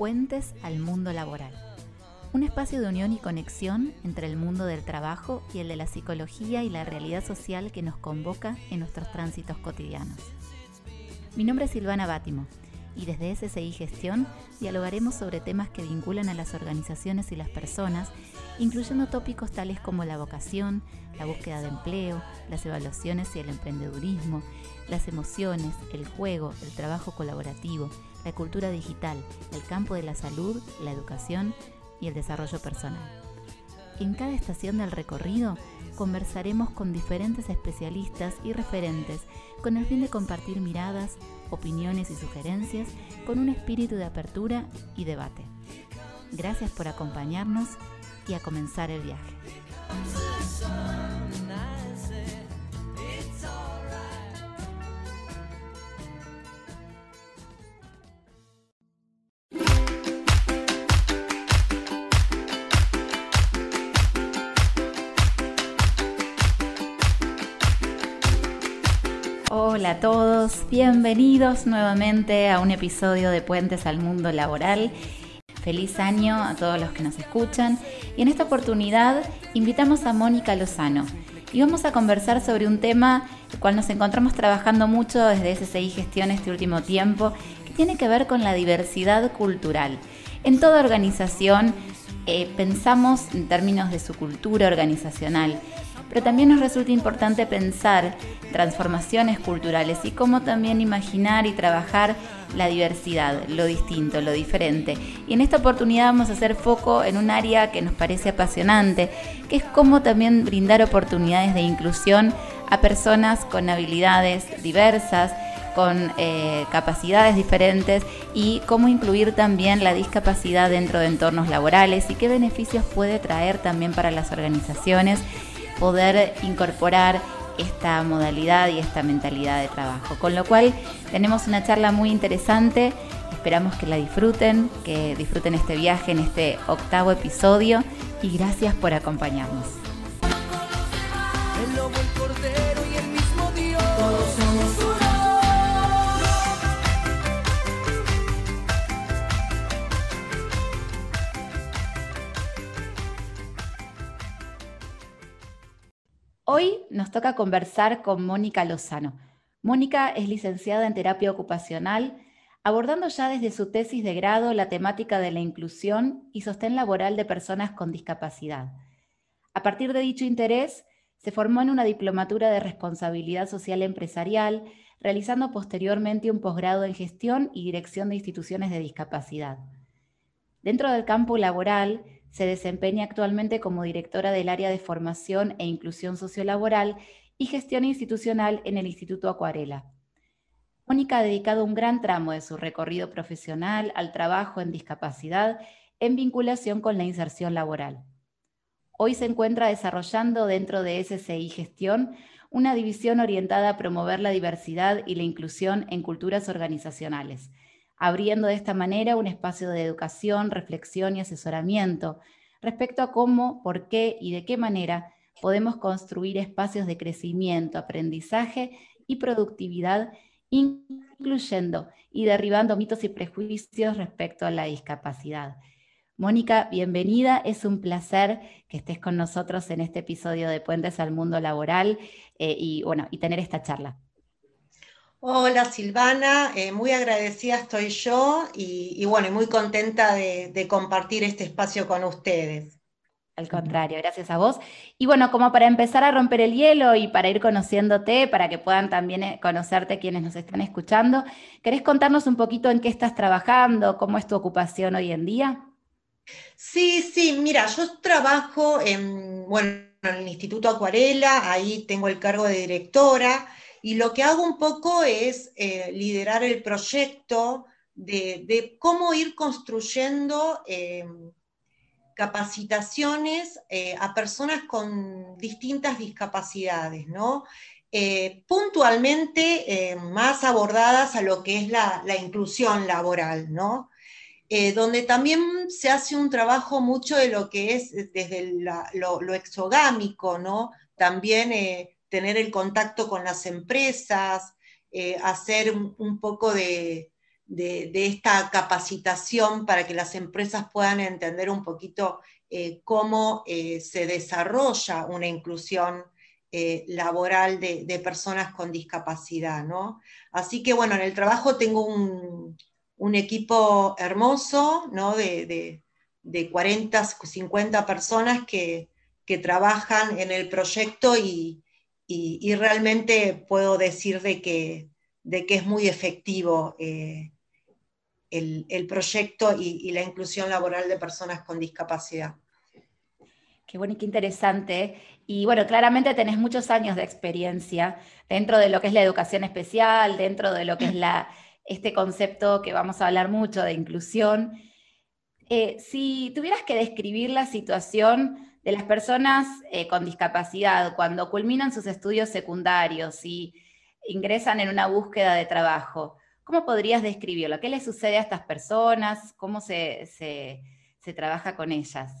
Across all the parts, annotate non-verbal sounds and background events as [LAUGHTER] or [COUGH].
Puentes al Mundo Laboral, un espacio de unión y conexión entre el mundo del trabajo y el de la psicología y la realidad social que nos convoca en nuestros tránsitos cotidianos. Mi nombre es Silvana Bátimo y desde SCI Gestión dialogaremos sobre temas que vinculan a las organizaciones y las personas, incluyendo tópicos tales como la vocación, la búsqueda de empleo, las evaluaciones y el emprendedurismo, las emociones, el juego, el trabajo colaborativo, la cultura digital, el campo de la salud, la educación y el desarrollo personal. En cada estación del recorrido conversaremos con diferentes especialistas y referentes con el fin de compartir miradas, opiniones y sugerencias con un espíritu de apertura y debate. Gracias por acompañarnos y a comenzar el viaje. Hola a todos, bienvenidos nuevamente a un episodio de Puentes al Mundo Laboral. Feliz año a todos los que nos escuchan y en esta oportunidad invitamos a Mónica Lozano y vamos a conversar sobre un tema el cual nos encontramos trabajando mucho desde SCI Gestión este último tiempo que tiene que ver con la diversidad cultural. En toda organización eh, pensamos en términos de su cultura organizacional pero también nos resulta importante pensar transformaciones culturales y cómo también imaginar y trabajar la diversidad, lo distinto, lo diferente. Y en esta oportunidad vamos a hacer foco en un área que nos parece apasionante, que es cómo también brindar oportunidades de inclusión a personas con habilidades diversas, con eh, capacidades diferentes y cómo incluir también la discapacidad dentro de entornos laborales y qué beneficios puede traer también para las organizaciones poder incorporar esta modalidad y esta mentalidad de trabajo. Con lo cual tenemos una charla muy interesante, esperamos que la disfruten, que disfruten este viaje en este octavo episodio y gracias por acompañarnos. Hoy nos toca conversar con Mónica Lozano. Mónica es licenciada en terapia ocupacional, abordando ya desde su tesis de grado la temática de la inclusión y sostén laboral de personas con discapacidad. A partir de dicho interés, se formó en una diplomatura de responsabilidad social empresarial, realizando posteriormente un posgrado en gestión y dirección de instituciones de discapacidad. Dentro del campo laboral, se desempeña actualmente como directora del área de formación e inclusión sociolaboral y gestión institucional en el Instituto Acuarela. Mónica ha dedicado un gran tramo de su recorrido profesional al trabajo en discapacidad en vinculación con la inserción laboral. Hoy se encuentra desarrollando dentro de SCI Gestión una división orientada a promover la diversidad y la inclusión en culturas organizacionales, abriendo de esta manera un espacio de educación, reflexión y asesoramiento respecto a cómo, por qué y de qué manera podemos construir espacios de crecimiento, aprendizaje y productividad, incluyendo y derribando mitos y prejuicios respecto a la discapacidad. Mónica, bienvenida. Es un placer que estés con nosotros en este episodio de Puentes al Mundo Laboral eh, y, bueno, y tener esta charla. Hola Silvana, eh, muy agradecida estoy yo y, y bueno, y muy contenta de, de compartir este espacio con ustedes. Al contrario, gracias a vos. Y bueno, como para empezar a romper el hielo y para ir conociéndote, para que puedan también eh, conocerte quienes nos están escuchando, ¿querés contarnos un poquito en qué estás trabajando, cómo es tu ocupación hoy en día? Sí, sí, mira, yo trabajo en, bueno, en el Instituto Acuarela, ahí tengo el cargo de directora y lo que hago un poco es eh, liderar el proyecto de, cómo ir construyendo eh, capacitaciones eh, a personas con distintas discapacidades, ¿no? Puntualmente más abordadas a lo que es la, inclusión laboral, ¿no? donde también se hace un trabajo mucho de lo que es desde lo, exogámico, ¿no? También tener el contacto con las empresas, eh, hacer un, poco de, esta capacitación para que las empresas puedan entender un poquito cómo se desarrolla una inclusión laboral de, personas con discapacidad, ¿no? Así que bueno, en el trabajo tengo un, equipo hermoso, ¿no? De, 40, 50 personas que, trabajan en el proyecto y, realmente puedo decir de que, de que es muy efectivo eh, el, proyecto y, la inclusión laboral de personas con discapacidad. Qué bueno y qué interesante. Y bueno, claramente tenés muchos años de experiencia dentro de lo que es la educación especial, dentro de lo que es la, este concepto que vamos a hablar mucho de inclusión. Eh, si tuvieras que describir la situación de las personas eh, con discapacidad cuando culminan sus estudios secundarios y ingresan en una búsqueda de trabajo, ¿cómo podrías describirlo? ¿Qué les sucede a estas personas? ¿Cómo se, trabaja con ellas?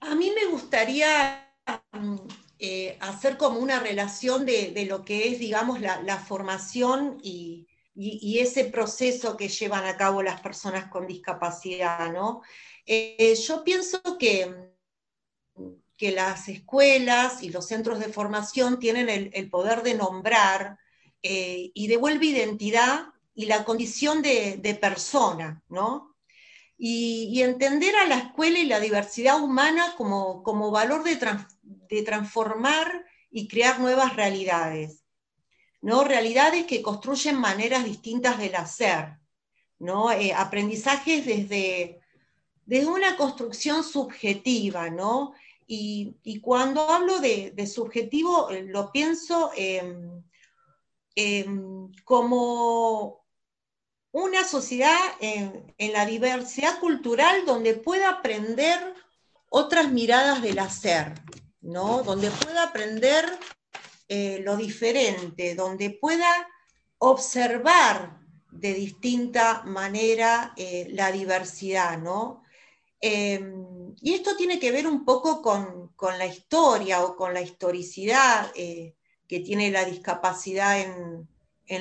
A mí me gustaría mm, eh, hacer como una relación de, lo que es, digamos, la formación y, y, ese proceso que llevan a cabo las personas con discapacidad, ¿no? Eh, yo pienso que, que las escuelas y los centros de formación tienen el, poder de nombrar eh, y devuelve identidad y la condición de, persona, ¿no? Y, entender a la escuela y la diversidad humana como, como valor de, de transformar y crear nuevas realidades. ¿no? realidades que construyen maneras distintas del hacer, ¿no? Eh, aprendizajes desde, desde una construcción subjetiva, ¿no? Y, cuando hablo de, subjetivo, eh, lo pienso como una sociedad en, en, la diversidad cultural donde pueda aprender otras miradas del hacer, ¿no? Donde pueda aprender eh, lo diferente, donde pueda observar de distinta manera eh, la diversidad, ¿no? Em, y esto tiene que ver un poco con, la historia o con la historicidad eh, que tiene la discapacidad en,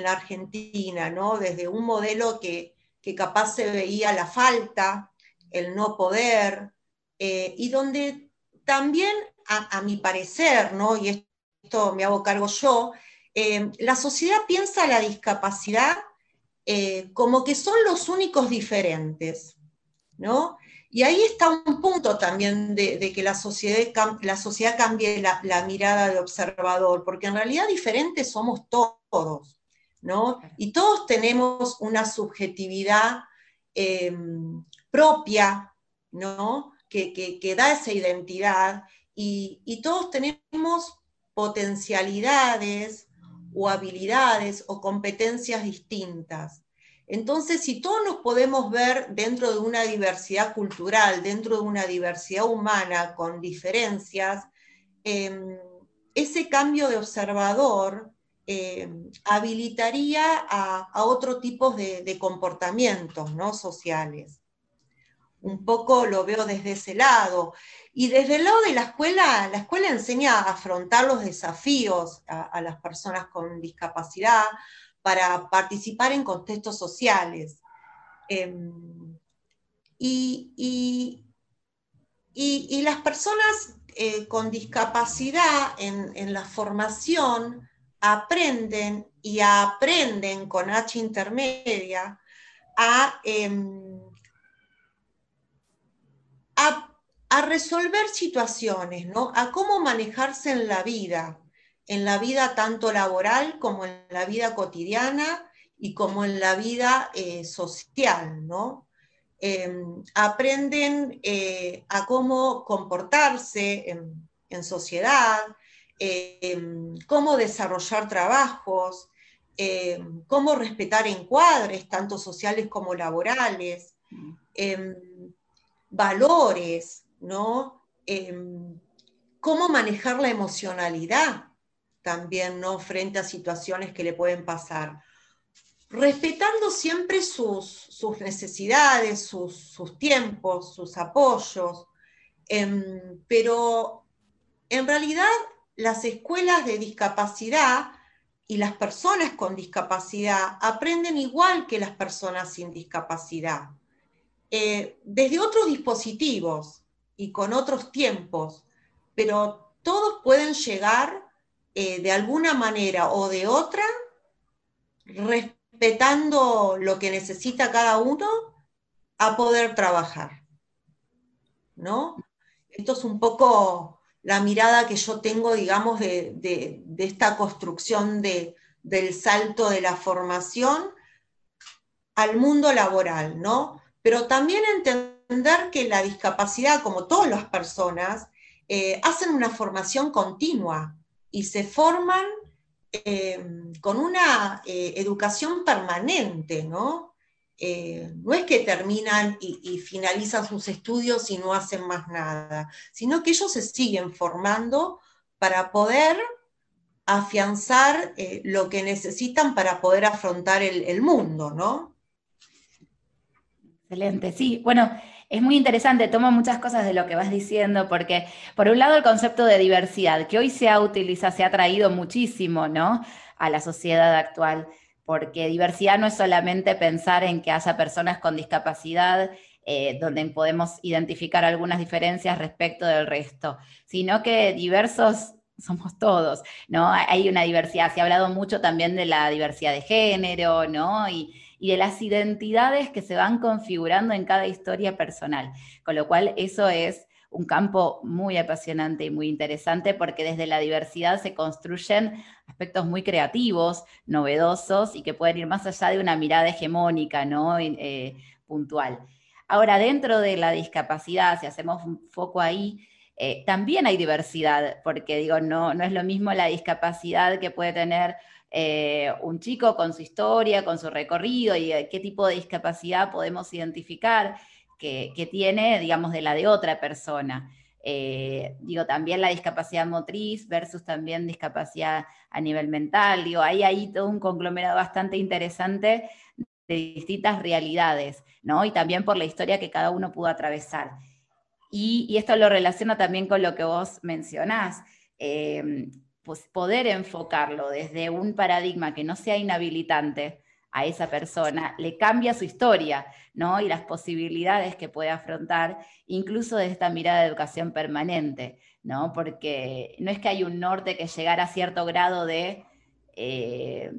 la Argentina, ¿no? Desde un modelo que, capaz se veía la falta, el no poder, y donde también, a, mi parecer, ¿no? Y me hago cargo yo, eh, la sociedad piensa la discapacidad eh, como que son los únicos diferentes, ¿no? Y ahí está un punto también de, que la sociedad, la sociedad cambie la, mirada de observador, porque en realidad diferentes somos todos, ¿no? Y todos tenemos una subjetividad eh, propia, ¿no? Que, da esa identidad, y, y todos tenemos potencialidades o habilidades o competencias distintas. Entonces, si todos nos podemos ver dentro de una diversidad cultural, dentro de una diversidad humana con diferencias, em, ese cambio de observador em, habilitaría a, otro tipo de, comportamientos ¿no? sociales. Un poco lo veo desde ese lado. Y desde el lado de la escuela, la escuela enseña a afrontar los desafíos a, las personas con discapacidad para participar en contextos sociales. Em, y, las personas eh, con discapacidad en, la formación aprenden y aprenden con H intermedia a, em, a a resolver situaciones, ¿no? A cómo manejarse en la vida, en la vida tanto laboral como en la vida cotidiana y como en la vida eh, social, ¿no? Em, aprenden eh, a cómo comportarse en, sociedad, em, cómo desarrollar trabajos, em, cómo respetar encuadres, tanto sociales como laborales, valores, ¿no? Cómo manejar la emocionalidad también, ¿no? Frente a situaciones que le pueden pasar. respetando siempre sus, necesidades, sus, tiempos, sus apoyos, em, pero en realidad las escuelas de discapacidad y las personas con discapacidad aprenden igual que las personas sin discapacidad, eh, desde otros dispositivos y con otros tiempos, pero todos pueden llegar eh, de alguna manera o de otra, respetando lo que necesita cada uno, a poder trabajar. ¿No? Esto es un poco la mirada que yo tengo, digamos, de, esta construcción del salto de la formación al mundo laboral, ¿no? Pero también entender que la discapacidad, como todas las personas, eh, hacen una formación continua y se forman eh, con una eh, educación permanente, ¿no? Eh, no es que terminan y, finalizan sus estudios y no hacen más nada, sino que ellos se siguen formando para poder afianzar eh, lo que necesitan para poder afrontar el, mundo, ¿no? Excelente, sí. Bueno, es muy interesante, tomo muchas cosas de lo que vas diciendo, porque por un lado el concepto de diversidad, que hoy se ha utilizado, se ha traído muchísimo, ¿no? A la sociedad actual porque diversidad no es solamente pensar en que haya personas con discapacidad, eh, donde podemos identificar algunas diferencias respecto del resto, sino que diversos somos todos, ¿no? Hay una diversidad, se ha hablado mucho también de la diversidad de género, ¿no? Y de las identidades que se van configurando en cada historia personal, con lo cual eso es un campo muy apasionante y muy interesante porque desde la diversidad se construyen aspectos muy creativos, novedosos y que pueden ir más allá de una mirada hegemónica, ¿no? Eh, puntual. Ahora, dentro de la discapacidad, si hacemos un foco ahí, eh, también hay diversidad, porque digo, no, no es lo mismo la discapacidad que puede tener eh, un chico con su historia, con su recorrido y qué tipo de discapacidad podemos identificar que, tiene, digamos, de la de otra persona. Eh, digo, también la discapacidad motriz versus también discapacidad a nivel mental. Digo, hay ahí todo un conglomerado bastante interesante de distintas realidades, ¿no? Y también por la historia que cada uno pudo atravesar. Y, esto lo relaciona también con lo que vos mencionás. Eh, pues poder enfocarlo desde un paradigma que no sea inhabilitante, a esa persona, le cambia su historia, ¿no? Y las posibilidades que puede afrontar, incluso de esta mirada de educación permanente, ¿no? Porque no es que hay un norte que llegar a cierto grado de, eh,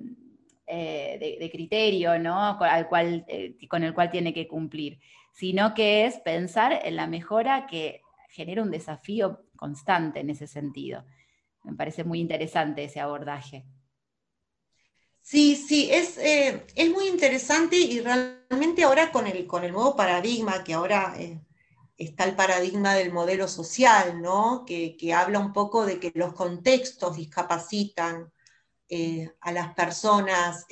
eh, de, criterio, ¿no? Al cual, eh, con el cual tiene que cumplir, sino que es pensar en la mejora que genera un desafío constante en ese sentido. Me parece muy interesante ese abordaje. Sí, sí, es, eh, es muy interesante y realmente ahora con el, con el nuevo paradigma, que ahora eh, está el paradigma del modelo social, ¿no? Que, habla un poco de que los contextos discapacitan eh, a las personas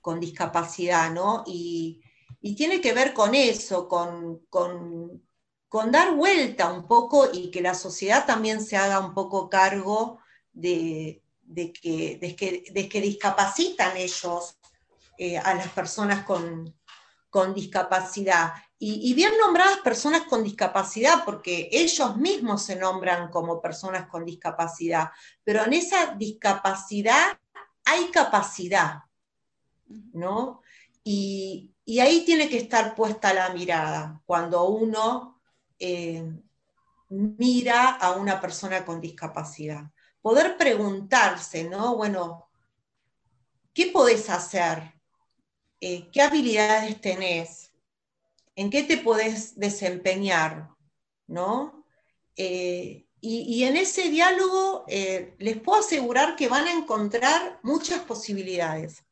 con discapacidad, ¿no? Y, tiene que ver con eso, con, con dar vuelta un poco y que la sociedad también se haga un poco cargo de que, discapacitan ellos eh, a las personas con, discapacidad. Y, bien nombradas personas con discapacidad, porque ellos mismos se nombran como personas con discapacidad, pero en esa discapacidad hay capacidad, ¿no? Y, ahí tiene que estar puesta la mirada, cuando uno eh, mira a una persona con discapacidad poder preguntarse, ¿no? Bueno, ¿qué podés hacer? Eh, ¿Qué habilidades tenés? ¿En qué te podés desempeñar? ¿No? Eh, y, en ese diálogo les puedo asegurar que van a encontrar muchas posibilidades,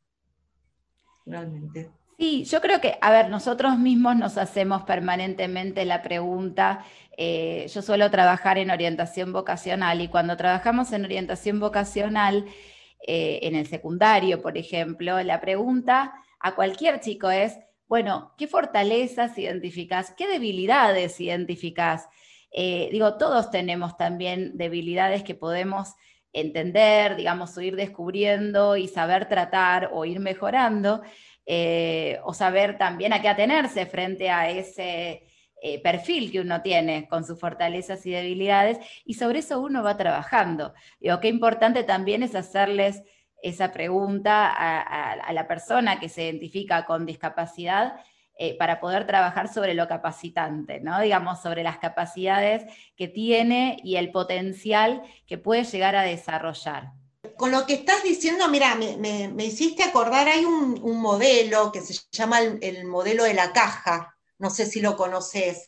realmente. Sí, yo creo que, a ver, nosotros mismos nos hacemos permanentemente la pregunta, eh, yo suelo trabajar en orientación vocacional y cuando trabajamos en orientación vocacional, eh, en el secundario, por ejemplo, la pregunta a cualquier chico es, bueno, ¿qué fortalezas identificás? ¿Qué debilidades identificás? Eh, digo, todos tenemos también debilidades que podemos entender, digamos, o ir descubriendo y saber tratar o ir mejorando, eh, o saber también a qué atenerse frente a ese eh, perfil que uno tiene con sus fortalezas y debilidades, y sobre eso uno va trabajando. Digo, qué importante también es hacerles esa pregunta a, la persona que se identifica con discapacidad eh, para poder trabajar sobre lo capacitante, ¿no? Digamos, sobre las capacidades que tiene y el potencial que puede llegar a desarrollar. Con lo que estás diciendo, mira, me, hiciste acordar, hay un, modelo que se llama el, modelo de la caja, no sé si lo conoces.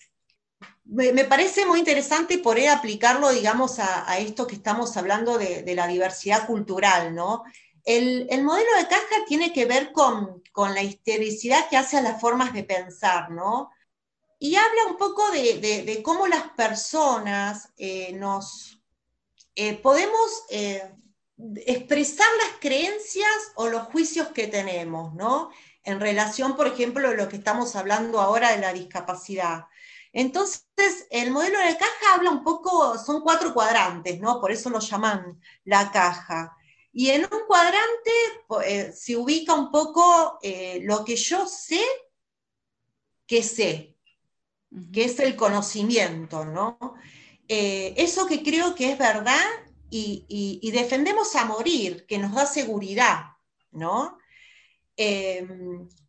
Me, parece muy interesante poder aplicarlo, digamos, a, esto que estamos hablando de, la diversidad cultural, ¿no? El, modelo de caja tiene que ver con, la historicidad que hace a las formas de pensar, ¿no? Y habla un poco de, cómo las personas eh, nos eh, podemos eh, expresar las creencias o los juicios que tenemos, ¿no? En relación, por ejemplo, a lo que estamos hablando ahora de la discapacidad. Entonces, el modelo de caja habla un poco, son cuatro cuadrantes, ¿no? Por eso lo llaman la caja. Y en un cuadrante eh, se ubica un poco eh, lo que yo sé que sé, que es el conocimiento, ¿no? Eh, eso que creo que es verdad y, defendemos a morir, que nos da seguridad, ¿no?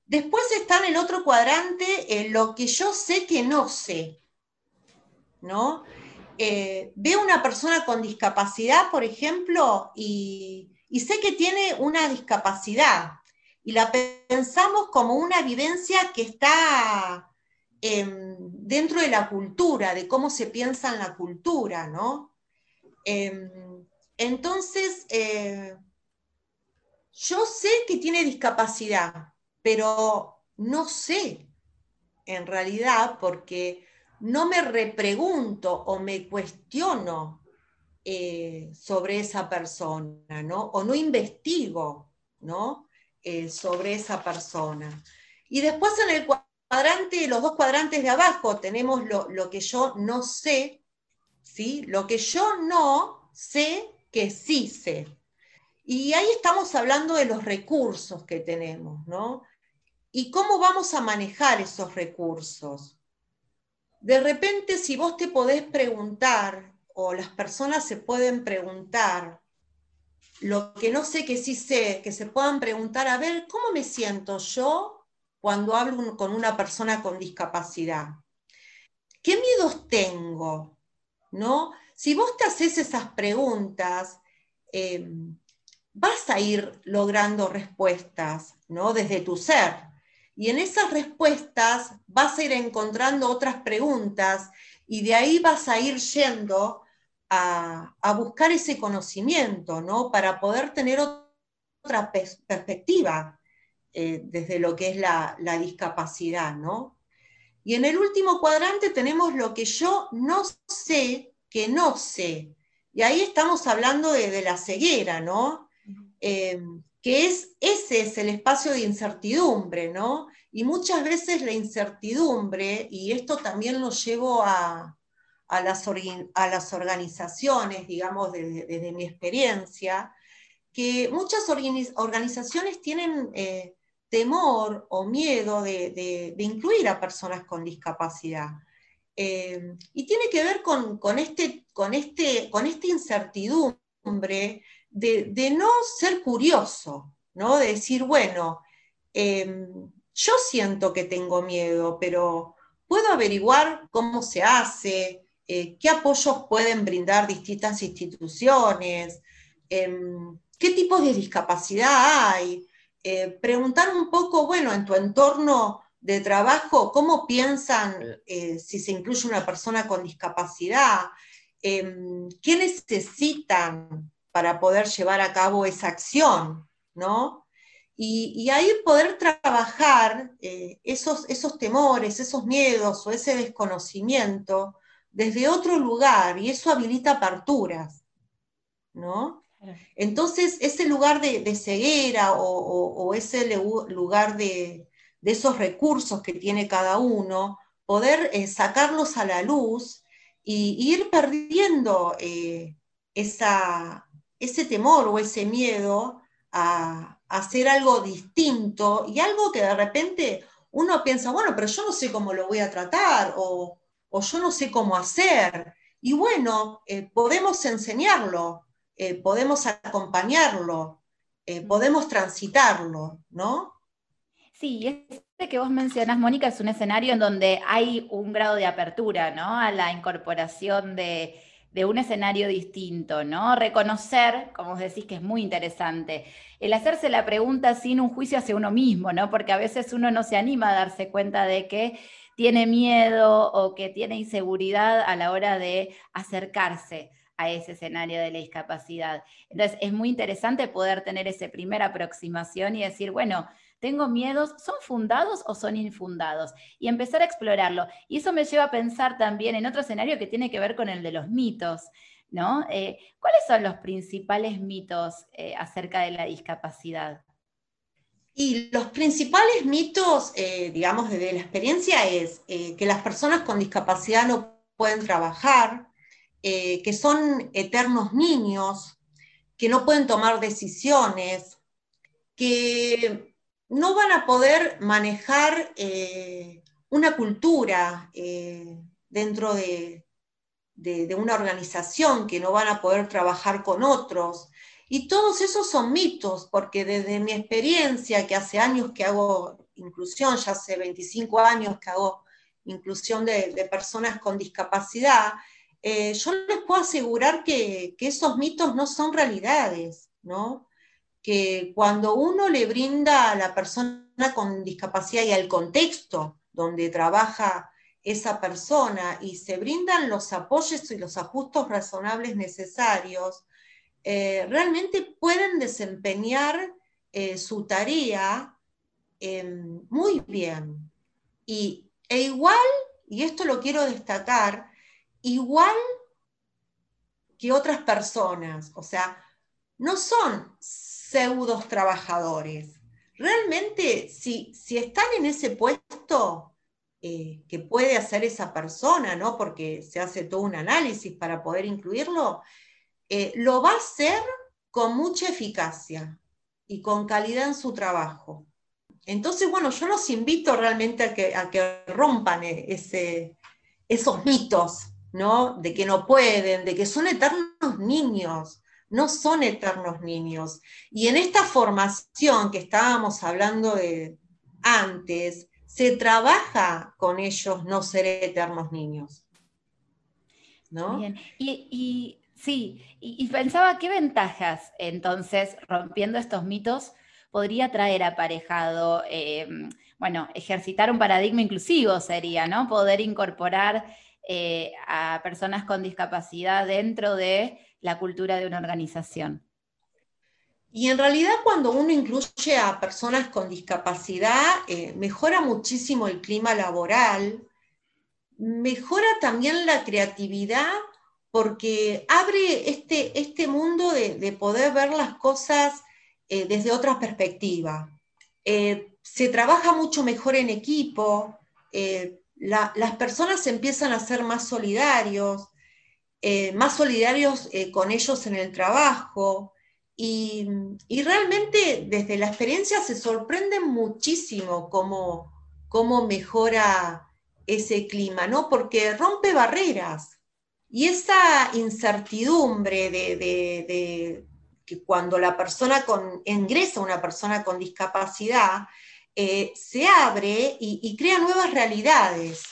después está en el otro cuadrante lo que yo sé que no sé, ¿no? eh, veo una persona con discapacidad, por ejemplo, y, sé que tiene una discapacidad, y la pensamos como una vivencia que está em, dentro de la cultura, de cómo se piensa en la cultura, ¿no? Em, entonces, eh, yo sé que tiene discapacidad, pero no sé en realidad porque no me repregunto o me cuestiono eh, sobre esa persona, ¿no? O no investigo, ¿no? Eh, sobre esa persona. Y después en el cuadrante, los dos cuadrantes de abajo, tenemos lo, lo que yo no sé, ¿sí? Lo que yo no sé que sí sé. Y ahí estamos hablando de los recursos que tenemos, ¿no? Y cómo vamos a manejar esos recursos de repente si vos te podés preguntar, o las personas se pueden preguntar, lo que no sé que sí sé, que se puedan preguntar, a ver, ¿cómo me siento yo cuando hablo con una persona con discapacidad? ¿Qué miedos tengo? ¿No? Si vos te haces esas preguntas, em, vas a ir logrando respuestas, ¿no? Desde tu ser. Y en esas respuestas vas a ir encontrando otras preguntas y de ahí vas a ir yendo a, buscar ese conocimiento, ¿no? Para poder tener otra perspectiva eh, desde lo que es la, discapacidad, ¿no? Y en el último cuadrante tenemos lo que yo no sé que no sé. Y ahí estamos hablando de, la ceguera, ¿no? que es, ese es el espacio de incertidumbre, ¿no? Y muchas veces la incertidumbre, y esto también lo llevo a, las, a las, organizaciones, digamos, desde, mi experiencia, que muchas organizaciones tienen eh, temor o miedo de, incluir a personas con discapacidad. Eh, y tiene que ver con, este, con, este, con esta incertidumbre de, no ser curioso, ¿no? De decir, bueno, em, yo siento que tengo miedo, pero puedo averiguar cómo se hace, eh, qué apoyos pueden brindar distintas instituciones, em, qué tipos de discapacidad hay. Eh, preguntar un poco, bueno, en tu entorno de trabajo, cómo piensan eh, si se incluye una persona con discapacidad, em, qué necesitan para poder llevar a cabo esa acción, ¿no? Y, ahí poder trabajar eh, esos, esos temores, esos miedos o ese desconocimiento desde otro lugar y eso habilita aperturas, ¿no? Entonces, ese lugar de, ceguera o, ese lugar de, esos recursos que tiene cada uno, poder eh, sacarlos a la luz y, ir perdiendo eh, esa, ese temor o ese miedo a, hacer algo distinto y algo que de repente uno piensa, bueno, pero yo no sé cómo lo voy a tratar o, yo no sé cómo hacer. Y bueno, eh, podemos enseñarlo, podemos acompañarlo, eh, podemos transitarlo, ¿no? Sí, este que vos mencionás, Mónica, es un escenario en donde hay un grado de apertura, ¿no? A la incorporación de, un escenario distinto, ¿no? Reconocer, como os decís, que es muy interesante, el hacerse la pregunta sin un juicio hacia uno mismo, ¿no? Porque a veces uno no se anima a darse cuenta de que tiene miedo o que tiene inseguridad a la hora de acercarse a ese escenario de la discapacidad. Entonces, es muy interesante poder tener esa primera aproximación y decir, bueno, tengo miedos, ¿son fundados o son infundados? Y empezar a explorarlo. Y eso me lleva a pensar también en otro escenario que tiene que ver con el de los mitos. ¿no? Eh, ¿Cuáles son los principales mitos eh, acerca de la discapacidad? Y los principales mitos, eh, digamos, de la experiencia es que las personas con discapacidad no pueden trabajar, que son eternos niños, que no pueden tomar decisiones, que no van a poder manejar eh, una cultura eh, dentro de, una organización, que no van a poder trabajar con otros. Y todos esos son mitos, porque desde mi experiencia, que hace años que hago inclusión, ya hace 25 años que hago inclusión de, personas con discapacidad, eh, yo les puedo asegurar que, que, esos mitos no son realidades, ¿no? Que cuando uno le brinda a la persona con discapacidad y al contexto donde trabaja esa persona y se brindan los apoyos y los ajustes razonables necesarios, eh, realmente pueden desempeñar eh, su tarea em, muy bien. Y, e igual, y esto lo quiero destacar, igual que otras personas, o sea, no son pseudos trabajadores. Realmente, si, si están en ese puesto eh, que puede hacer esa persona, ¿no? porque se hace todo un análisis para poder incluirlo, eh, lo va a hacer con mucha eficacia y con calidad en su trabajo. Entonces, bueno, yo los invito realmente a que, a que rompan e, ese, esos mitos, ¿no? De que no pueden, de que son eternos niños, no son eternos niños. Y en esta formación que estábamos hablando de antes, se trabaja con ellos no ser eternos niños. ¿No? Bien. Y, sí, y, pensaba qué ventajas entonces, rompiendo estos mitos, podría traer aparejado, eh, bueno, ejercitar un paradigma inclusivo sería, ¿no? Poder incorporar eh, a personas con discapacidad dentro de la cultura de una organización. Y en realidad cuando uno incluye a personas con discapacidad, eh, mejora muchísimo el clima laboral, mejora también la creatividad porque abre este, este mundo de, poder ver las cosas eh, desde otra perspectiva. Se trabaja mucho mejor en equipo, las personas empiezan a ser más solidarios, eh, más solidarios eh, con ellos en el trabajo. Y, realmente desde la experiencia se sorprenden muchísimo cómo, cómo mejora ese clima, ¿no? Porque rompe barreras. Y esa incertidumbre de, que cuando la persona con, ingresa una persona con discapacidad, eh, se abre y, crea nuevas realidades,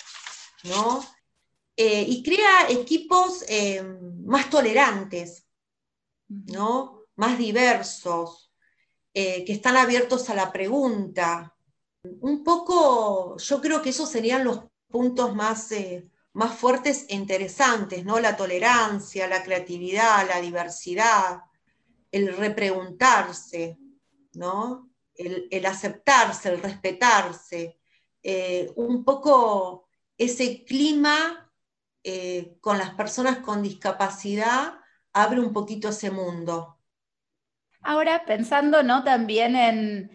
¿no? Eh, y crea equipos eh, más tolerantes, ¿no? más diversos, que están abiertos a la pregunta. Un poco, yo creo que esos serían los puntos más, más fuertes e interesantes, ¿no? La tolerancia, la creatividad, la diversidad, el repreguntarse, ¿no? El, aceptarse, el respetarse, un poco ese clima eh, con las personas con discapacidad abre un poquito ese mundo. Ahora, pensando ¿no? también en,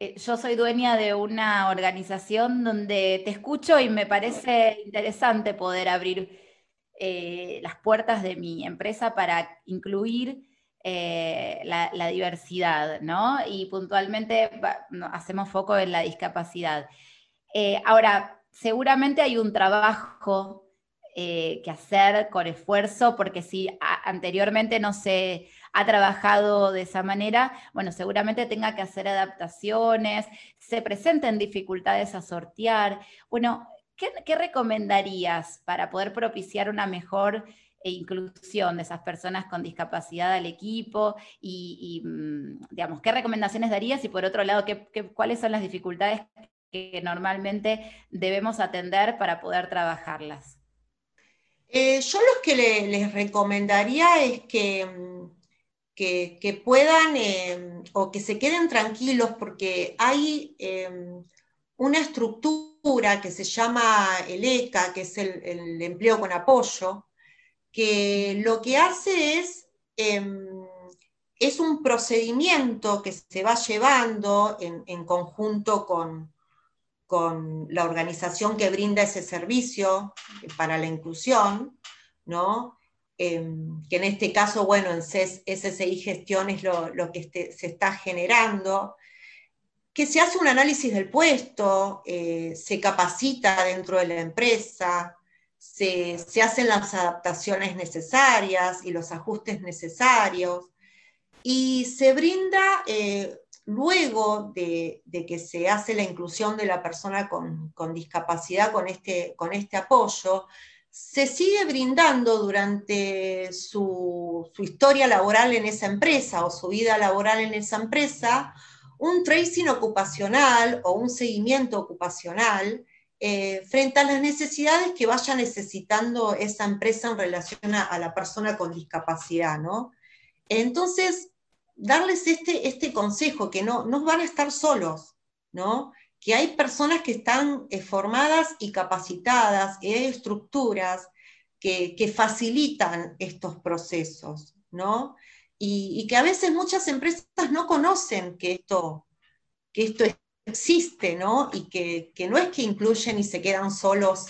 eh, yo soy dueña de una organización donde te escucho y me parece interesante poder abrir eh, las puertas de mi empresa para incluir eh, la, diversidad, ¿no? Y puntualmente hacemos foco en la discapacidad. Eh, ahora, seguramente hay un trabajo eh, que hacer con esfuerzo, porque si anteriormente no se ha trabajado de esa manera, bueno, seguramente tenga que hacer adaptaciones, se presenten dificultades a sortear. Bueno, ¿qué, recomendarías para poder propiciar una mejor eh, inclusión de esas personas con discapacidad al equipo y, mm, digamos, qué recomendaciones darías y por otro lado, cuáles son las dificultades que normalmente debemos atender para poder trabajarlas? Eh, yo lo que les recomendaría es que, mm, que, puedan em, o que se queden tranquilos porque hay em, una estructura que se llama el ECA, que es el, empleo con apoyo, que lo que hace es, em, es un procedimiento que se va llevando en conjunto con, con la organización que brinda ese servicio para la inclusión, ¿no? Em, que en este caso, bueno, en SSI Gestión es lo, que este, se está generando, que se hace un análisis del puesto, eh, se capacita dentro de la empresa, se, hacen las adaptaciones necesarias y los ajustes necesarios, y se brinda eh, luego de, que se hace la inclusión de la persona con, discapacidad con este, con este, apoyo, se sigue brindando durante su, historia laboral en esa empresa o su vida laboral en esa empresa un tracing ocupacional o un seguimiento ocupacional eh, frente a las necesidades que vaya necesitando esa empresa en relación a, la persona con discapacidad, ¿no? Entonces, darles este, este consejo, que no, no van a estar solos, ¿no? que hay personas que están eh, formadas y capacitadas, y hay estructuras que, facilitan estos procesos, ¿no? Y, que a veces muchas empresas no conocen que esto, que esto existe, ¿no? Y que, no es que incluyen y se quedan solos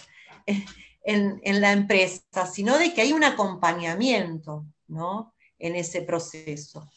[LAUGHS] en, en, la empresa, sino de que hay un acompañamiento, ¿no? En ese proceso.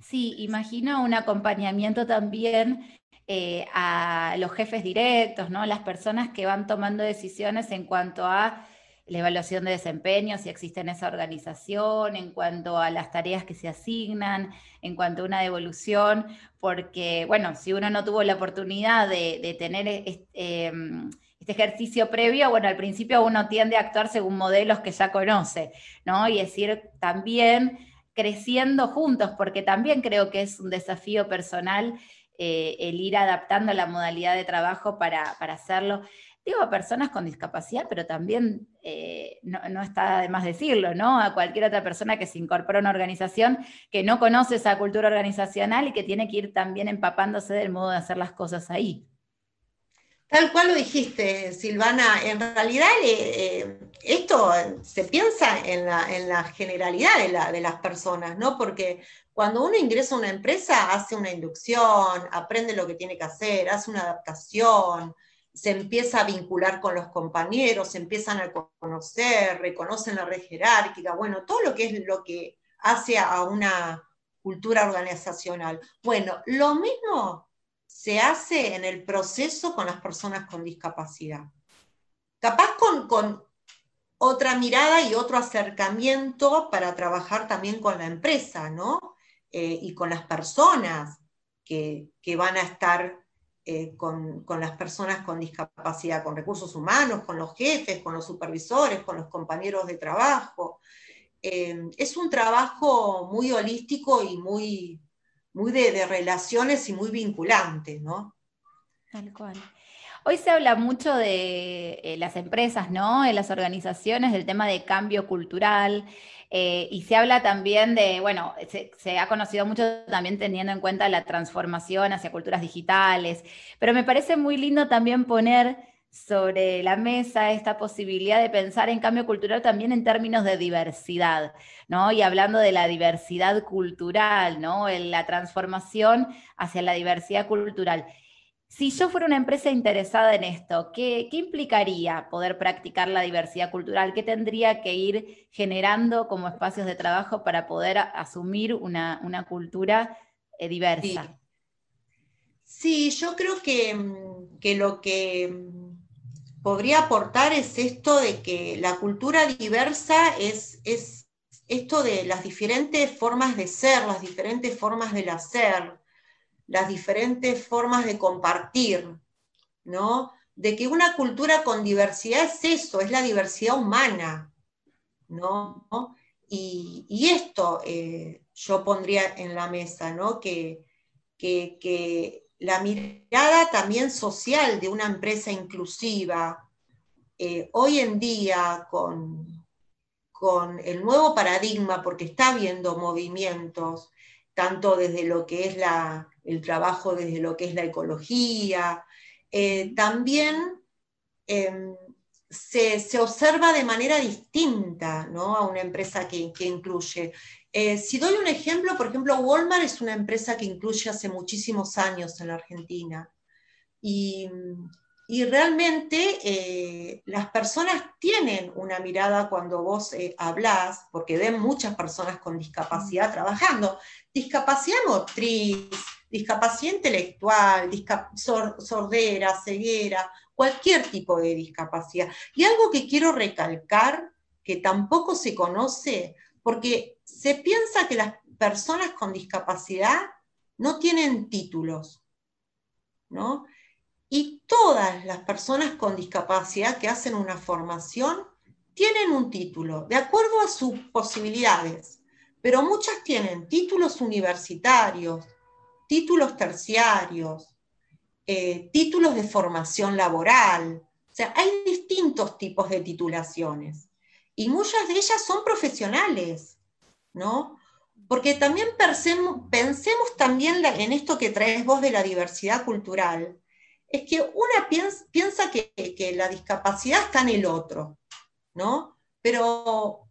Sí, imagino un acompañamiento también eh, a los jefes directos, ¿no? Las personas que van tomando decisiones en cuanto a la evaluación de desempeño, si existe en esa organización, en cuanto a las tareas que se asignan, en cuanto a una devolución, porque, bueno, si uno no tuvo la oportunidad de, tener em, este, ejercicio previo, bueno, al principio uno tiende a actuar según modelos que ya conoce, ¿no? Y decir también creciendo juntos, porque también creo que es un desafío personal eh, el ir adaptando la modalidad de trabajo para, hacerlo. Digo a personas con discapacidad, pero también eh, no, está de más decirlo, ¿no? A cualquier otra persona que se incorpora a una organización que no conoce esa cultura organizacional y que tiene que ir también empapándose del modo de hacer las cosas ahí. Tal cual lo dijiste, Silvana. En realidad, eh, eh, esto se piensa en la, generalidad de, las personas, ¿no? Porque cuando uno ingresa a una empresa, hace una inducción, aprende lo que tiene que hacer, hace una adaptación, se empieza a vincular con los compañeros, se empiezan a conocer, reconocen la red jerárquica, bueno, todo lo que es lo que hace a una cultura organizacional. Bueno, lo mismo se hace en el proceso con las personas con discapacidad. Capaz con, otra mirada y otro acercamiento para trabajar también con la empresa, ¿no? Eh, y con las personas que, van a estar eh, con, las personas con discapacidad, con recursos humanos, con los jefes, con los supervisores, con los compañeros de trabajo. Eh, es un trabajo muy holístico y muy, muy de, relaciones y muy vinculante, ¿no? Tal cual. Hoy se habla mucho de eh, las empresas, ¿no? En las organizaciones, del tema de cambio cultural. Eh, y se habla también de, bueno, se, ha conocido mucho también teniendo en cuenta la transformación hacia culturas digitales, pero me parece muy lindo también poner sobre la mesa esta posibilidad de pensar en cambio cultural también en términos de diversidad, ¿no? Y hablando de la diversidad cultural, ¿no? La transformación hacia la diversidad cultural. Si yo fuera una empresa interesada en esto, ¿qué, implicaría poder practicar la diversidad cultural? ¿Qué tendría que ir generando como espacios de trabajo para poder asumir una, cultura eh, diversa? Sí. yo creo que, mm, que, lo que mm, podría aportar es esto de que la cultura diversa es, es esto de las diferentes formas de ser, las diferentes formas del hacer las diferentes formas de compartir, ¿no? De que una cultura con diversidad es eso, es la diversidad humana, ¿no? Y, esto eh, yo pondría en la mesa, ¿no? Que, que, la mirada también social de una empresa inclusiva, eh, hoy en día con, con el nuevo paradigma, porque está habiendo movimientos, tanto desde lo que es la, el trabajo desde lo que es la ecología. Eh, también em, se, observa de manera distinta ¿no? a una empresa que, incluye. Eh, si doy un ejemplo, por ejemplo, Walmart es una empresa que incluye hace muchísimos años en la Argentina. Y, realmente eh, las personas tienen una mirada cuando vos hablás, porque ven muchas personas con discapacidad trabajando, discapacidad motriz, discapacidad intelectual, sordera, ceguera, cualquier tipo de discapacidad. Y algo que quiero recalcar, que tampoco se conoce, porque se piensa que las personas con discapacidad no tienen títulos, ¿no? Y todas las personas con discapacidad que hacen una formación tienen un título, de acuerdo a sus posibilidades, pero muchas tienen títulos universitarios, títulos terciarios, eh, títulos de formación laboral. O sea, hay distintos tipos de titulaciones y muchas de ellas son profesionales, ¿no? Porque también pensemos, también en esto que traes vos de la diversidad cultural, es que una piensa, que, la discapacidad está en el otro, ¿no? Pero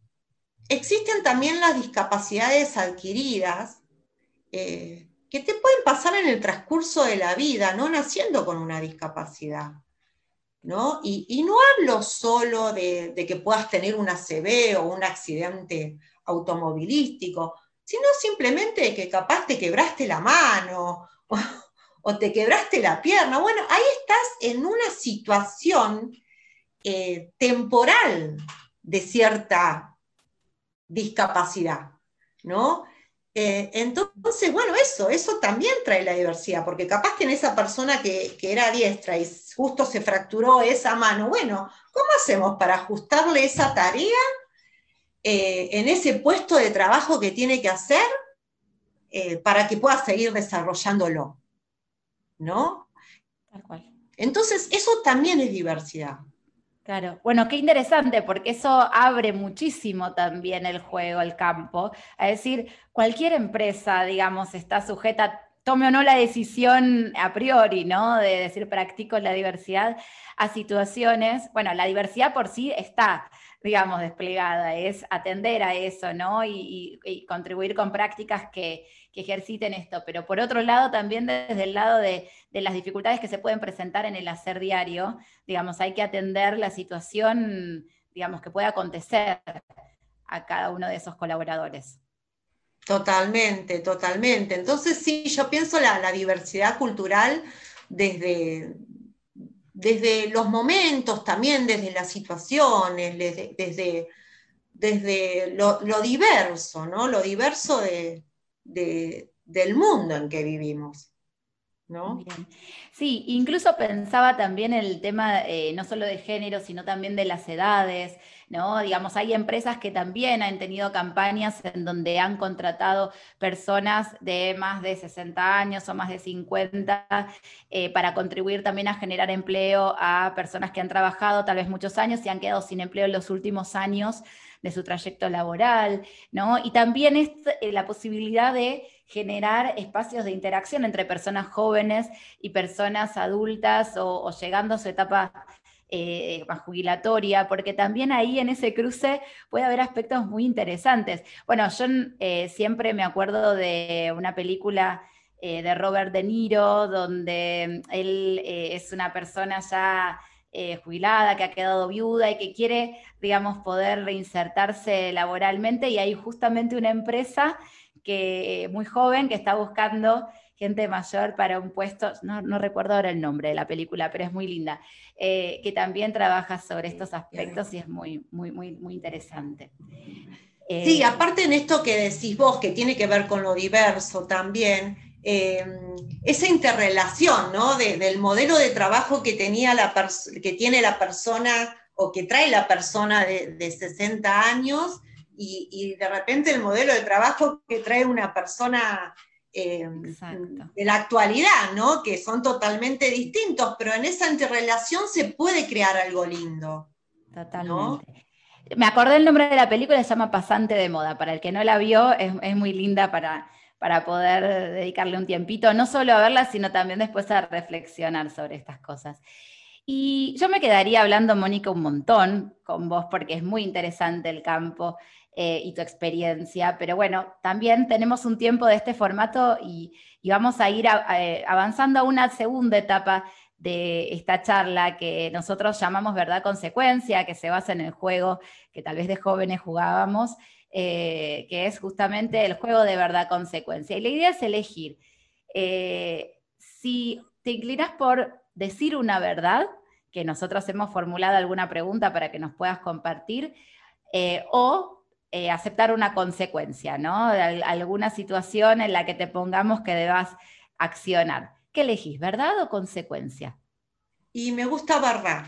existen también las discapacidades adquiridas, eh, que te pueden pasar en el transcurso de la vida, no naciendo con una discapacidad. ¿no? Y, no hablo solo de, que puedas tener un ACV o un accidente automovilístico, sino simplemente de que capaz te quebraste la mano [LAUGHS] o, te quebraste la pierna. Bueno, ahí estás en una situación eh, temporal de cierta discapacidad, ¿no? Eh, entonces, bueno, eso, eso también trae la diversidad, porque capaz que en esa persona que, era diestra y justo se fracturó esa mano, bueno, ¿cómo hacemos para ajustarle esa tarea eh, en ese puesto de trabajo que tiene que hacer eh, para que pueda seguir desarrollándolo? ¿No? Tal cual. Entonces, eso también es diversidad. Claro, bueno, qué interesante, porque eso abre muchísimo también el juego, el campo. Es decir, cualquier empresa, digamos, está sujeta, tome o no la decisión a priori, ¿no? De decir, practico la diversidad a situaciones, bueno, la diversidad por sí está, digamos, desplegada, es atender a eso, ¿no? Y, contribuir con prácticas que, ejerciten esto. Pero por otro lado, también desde el lado de, las dificultades que se pueden presentar en el hacer diario, digamos, hay que atender la situación, digamos, que pueda acontecer a cada uno de esos colaboradores. Totalmente, totalmente. Entonces, sí, yo pienso la, la diversidad cultural desde, desde los momentos también, desde las situaciones, desde, desde, lo, diverso, ¿no? Lo diverso del mundo en que vivimos. ¿no? Sí, incluso pensaba también el tema eh, no solo de género, sino también de las edades, Digamos, hay empresas que también han tenido campañas en donde han contratado personas de más de 60 años o más de 50 eh, para contribuir también a generar empleo a personas que han trabajado tal vez muchos años y han quedado sin empleo en los últimos años de su trayecto laboral, ¿no? Y también es eh, la posibilidad de generar espacios de interacción entre personas jóvenes y personas adultas o, llegando a su etapa eh, más jubilatoria, porque también ahí en ese cruce puede haber aspectos muy interesantes. Bueno, yo eh, siempre me acuerdo de una película eh, de Robert De Niro, donde él es una persona ya jubilada, que ha quedado viuda y que quiere, digamos, poder reinsertarse laboralmente y hay justamente una empresa que muy joven que está buscando gente mayor para un puesto, no, recuerdo ahora el nombre de la película, pero es muy linda, eh, que también trabaja sobre estos aspectos y es muy, muy, muy, muy interesante. sí, eh, aparte en esto que decís vos, que tiene que ver con lo diverso también, eh, esa interrelación ¿no? del modelo de trabajo que, tenía la que tiene la persona o que trae la persona de, 60 años y, y, de repente el modelo de trabajo que trae una persona eh, de la actualidad, ¿no? Que son totalmente distintos, pero en esa interrelación se puede crear algo lindo. Totalmente. Me acordé el nombre de la película, se llama Pasante de Moda. Para el que no la vio, es, muy linda para, para poder dedicarle un tiempito, no solo a verla, sino también después a reflexionar sobre estas cosas. Y yo me quedaría hablando, Mónica, un montón con vos, porque es muy interesante el campo eh, y tu experiencia. Pero bueno, también tenemos un tiempo de este formato y, vamos a ir eh, avanzando a una segunda etapa de esta charla que nosotros llamamos verdad consecuencia, que se basa en el juego que tal vez de jóvenes jugábamos, eh, que es justamente el juego de verdad consecuencia. Y la idea es elegir si te inclinas por decir una verdad, que nosotros hemos formulado alguna pregunta para que nos puedas compartir, o eh, aceptar una consecuencia, ¿no? alguna situación en la que te pongamos que debas accionar. ¿Qué elegís, verdad o consecuencia? Y me gusta verdad.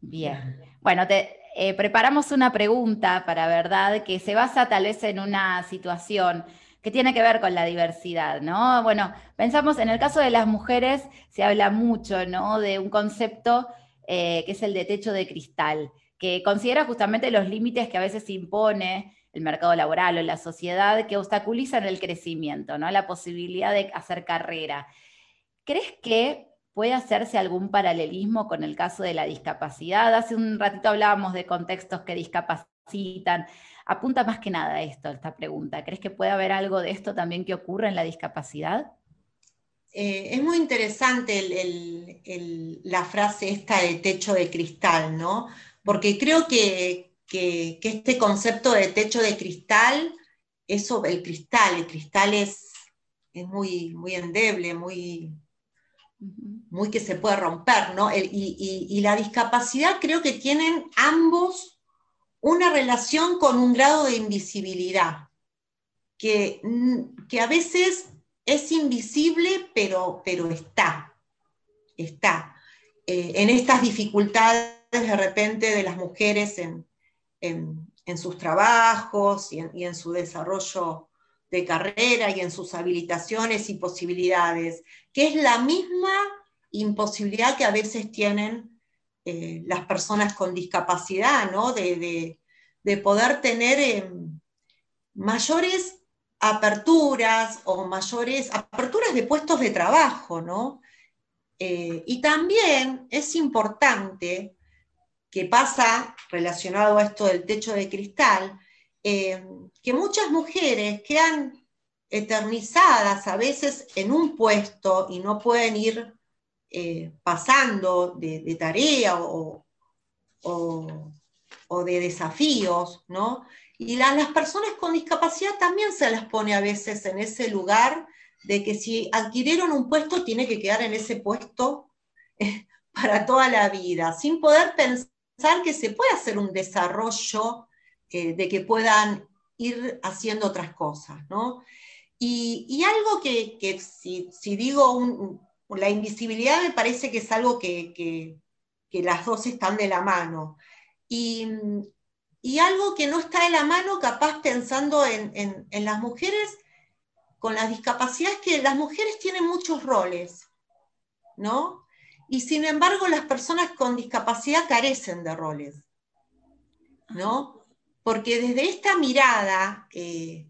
Bien. Bueno, te eh, preparamos una pregunta para verdad que se basa tal vez en una situación que tiene que ver con la diversidad, ¿no? Bueno, pensamos en el caso de las mujeres, se habla mucho, ¿no? De un concepto eh, que es el de techo de cristal que considera justamente los límites que a veces impone el mercado laboral o la sociedad que obstaculizan el crecimiento, ¿no? la posibilidad de hacer carrera. ¿Crees que puede hacerse algún paralelismo con el caso de la discapacidad? Hace un ratito hablábamos de contextos que discapacitan. Apunta más que nada a esto, esta pregunta. ¿Crees que puede haber algo de esto también que ocurra en la discapacidad? Eh, es muy interesante la frase esta de techo de cristal, ¿no? Porque creo que, este concepto de techo de cristal, eso, el cristal, el cristal es, muy, muy endeble, muy, muy que se puede romper, ¿no? y, la discapacidad creo que tienen ambos una relación con un grado de invisibilidad, que, que a veces es invisible, pero, pero está, está. Eh, en estas dificultades de repente de las mujeres en, sus trabajos y en, su desarrollo de carrera y en sus habilitaciones y posibilidades, que es la misma imposibilidad que a veces tienen eh, las personas con discapacidad, ¿no? de, poder tener em, mayores aperturas o mayores aperturas de puestos de trabajo, ¿no? Eh, y también es importante que pasa relacionado a esto del techo de cristal, eh, que muchas mujeres quedan eternizadas a veces en un puesto y no pueden ir eh, pasando de, tarea o, de desafíos, ¿no? Y las personas con discapacidad también se las pone a veces en ese lugar de que si adquirieron un puesto, tiene que quedar en ese puesto eh, [LAUGHS] para toda la vida, sin poder pensar que se puede hacer un desarrollo eh, de que puedan ir haciendo otras cosas, ¿no? Y, algo que, si, digo la invisibilidad me parece que es algo que, las dos están de la mano. Y, algo que no está de la mano, capaz pensando en, en las mujeres con las discapacidades, que las mujeres tienen muchos roles, ¿no? Y sin embargo las personas con discapacidad carecen de roles, ¿no? Porque desde esta mirada eh,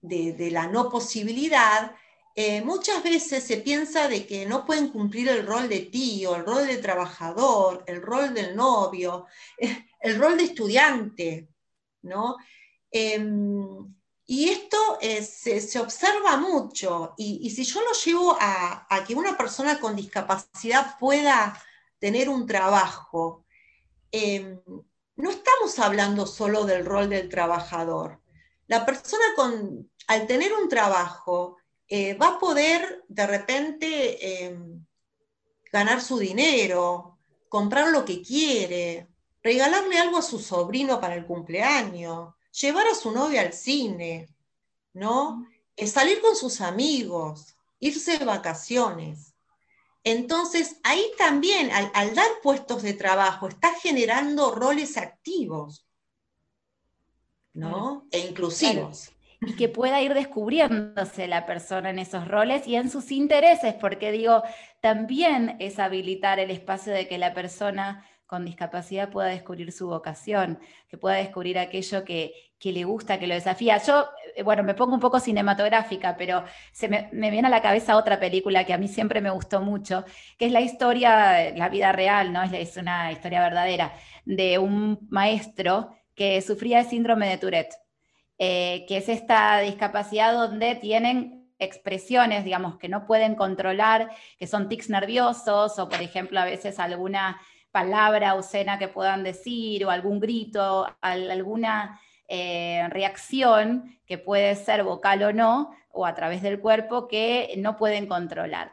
de, la no posibilidad, eh, muchas veces se piensa de que no pueden cumplir el rol de tío, el rol de trabajador, el rol del novio, el rol de estudiante, ¿no? Em, Y esto eh, se, observa mucho. Y, si yo lo llevo a, que una persona con discapacidad pueda tener un trabajo, em, no estamos hablando solo del rol del trabajador. La persona con, al tener un trabajo eh, va a poder de repente ganar su dinero, comprar lo que quiere, regalarle algo a su sobrino para el cumpleaños, llevar a su novia al cine, ¿no? Eh, salir con sus amigos, irse de vacaciones. Entonces, ahí también, al, dar puestos de trabajo, está generando roles activos, ¿no? E inclusivos. Y que pueda ir descubriéndose la persona en esos roles y en sus intereses, porque digo, también es habilitar el espacio de que la persona con discapacidad pueda descubrir su vocación, que pueda descubrir aquello que, le gusta, que lo desafía. Yo, eh, bueno, me pongo un poco cinematográfica, pero se me, viene a la cabeza otra película que a mí siempre me gustó mucho, que es la historia, la vida real, ¿no? Es, una historia verdadera, de un maestro que sufría de síndrome de Tourette, eh, que es esta discapacidad donde tienen expresiones, digamos, que no pueden controlar, que son tics nerviosos o, por ejemplo, a veces alguna palabra obscena que puedan decir o algún grito, alguna eh, reacción que puede ser vocal o no, o a través del cuerpo, que no pueden controlar.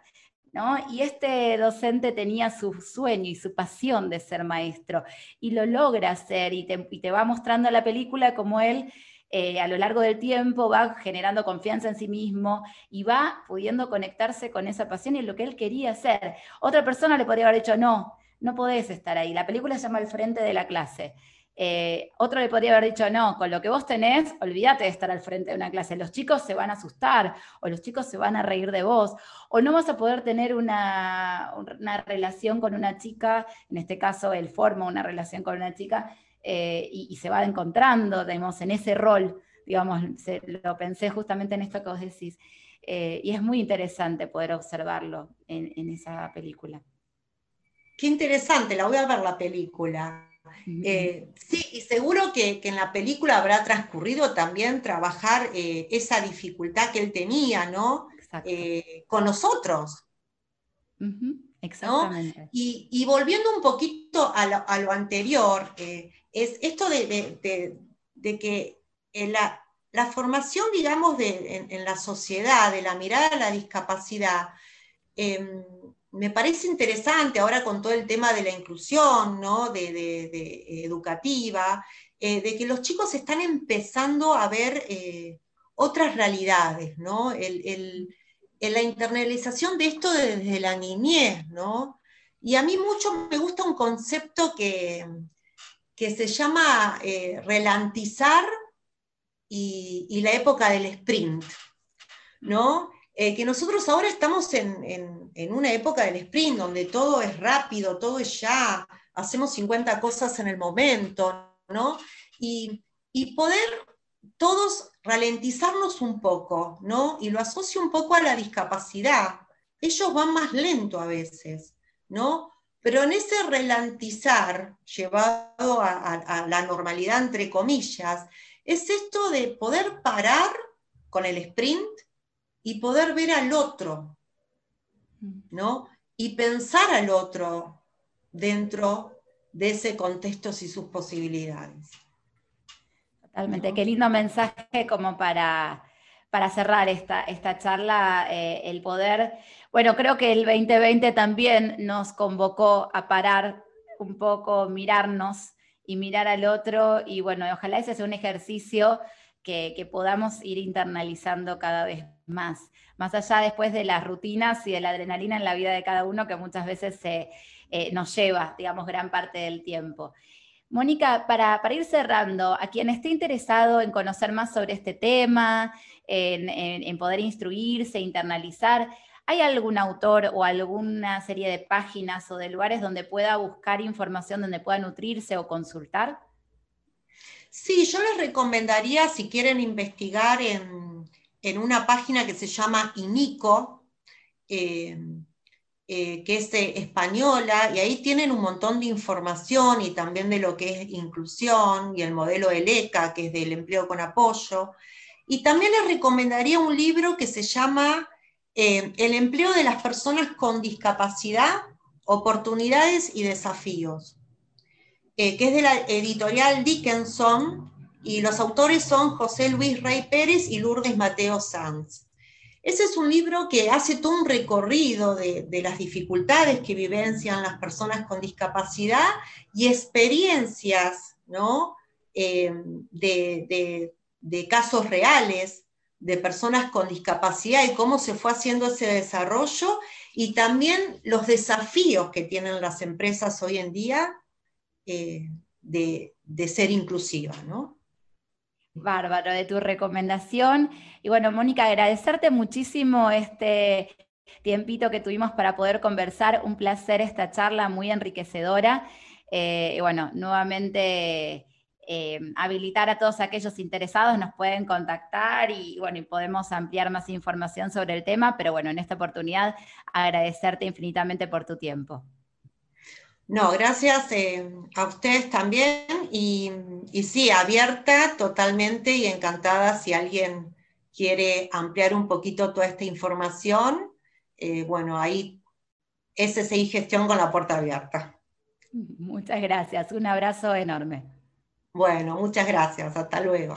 ¿No? Y este docente tenía su sueño y su pasión de ser maestro y lo logra hacer y te, va mostrando la película como él eh, a lo largo del tiempo va generando confianza en sí mismo y va pudiendo conectarse con esa pasión y lo que él quería hacer. Otra persona le podría haber dicho, no, no podés estar ahí. La película se llama El frente de la clase. Eh, otro le podría haber dicho, no, con lo que vos tenés, olvídate de estar al frente de una clase. Los chicos se van a asustar, o los chicos se van a reír de vos, o no vas a poder tener una, relación con una chica, en este caso él forma una relación con una chica, eh, y, se va encontrando, digamos, en ese rol, digamos, lo pensé justamente en esto que vos decís, eh, y es muy interesante poder observarlo en esa película. Qué interesante, la voy a ver la película. Eh, sí, y seguro que, en la película habrá transcurrido también trabajar eh, esa dificultad que él tenía, ¿no? Eh, con nosotros. Exactamente. Y, volviendo un poquito a lo, anterior, es esto de, que la, la, formación, digamos, en, en, la sociedad, de la mirada a la discapacidad, em, me parece interesante ahora con todo el tema de la inclusión, ¿no? de, educativa, eh, de que los chicos están empezando a ver eh, otras realidades, ¿no? El, la internalización de esto desde la niñez, ¿no? Y a mí mucho me gusta un concepto que, que se llama eh, relantizar y, y, la época del sprint, ¿no? Eh, que nosotros ahora estamos en, una época del sprint, donde todo es rápido, todo es ya, hacemos 50 cosas en el momento, ¿no? Y, poder todos ralentizarnos un poco, ¿no? Y lo asocio un poco a la discapacidad. Ellos van más lento a veces, ¿no? Pero en ese ralentizar, llevado a la normalidad, entre comillas, es esto de poder parar con el sprint y poder ver al otro, ¿no? Y pensar al otro dentro de ese contexto y sus posibilidades. Totalmente, qué lindo mensaje como para, para cerrar esta, esta charla, eh, el poder, bueno, creo que el 2020 también nos convocó a parar un poco, mirarnos y mirar al otro, y bueno, ojalá ese sea un ejercicio que, podamos ir internalizando cada vez más, más allá después de las rutinas y de la adrenalina en la vida de cada uno que muchas veces se, eh, nos lleva, digamos, gran parte del tiempo. Mónica, para, ir cerrando, a quien esté interesado en conocer más sobre este tema, en, poder instruirse, internalizar, ¿hay algún autor o alguna serie de páginas o de lugares donde pueda buscar información, donde pueda nutrirse o consultar? Sí, yo les recomendaría, si quieren investigar en en una página que se llama INICO, eh, eh, que es eh, española, y ahí tienen un montón de información y también de lo que es inclusión y el modelo ELECA, que es del empleo con apoyo. Y también les recomendaría un libro que se llama El empleo de las personas con discapacidad, oportunidades y desafíos, eh, que es de la editorial Dickinson, y los autores son José Luis Rey Pérez y Lourdes Mateo Sanz. Ese es un libro que hace todo un recorrido de, las dificultades que vivencian las personas con discapacidad y experiencias ¿no? Eh, de, de casos reales de personas con discapacidad y cómo se fue haciendo ese desarrollo y también los desafíos que tienen las empresas hoy en día eh, de, ser inclusivas, ¿no? Bárbaro, de tu recomendación. Y bueno, Mónica, agradecerte muchísimo este tiempito que tuvimos para poder conversar. Un placer esta charla muy enriquecedora. Eh, y bueno, nuevamente eh, habilitar a todos aquellos interesados, nos pueden contactar y bueno, y podemos ampliar más información sobre el tema, pero bueno, en esta oportunidad agradecerte infinitamente por tu tiempo. No, gracias eh, a ustedes también y, sí, abierta totalmente y encantada si alguien quiere ampliar un poquito toda esta información. Eh, bueno, ahí SSI Gestión con la puerta abierta. Muchas gracias, un abrazo enorme. Bueno, muchas gracias. Hasta luego.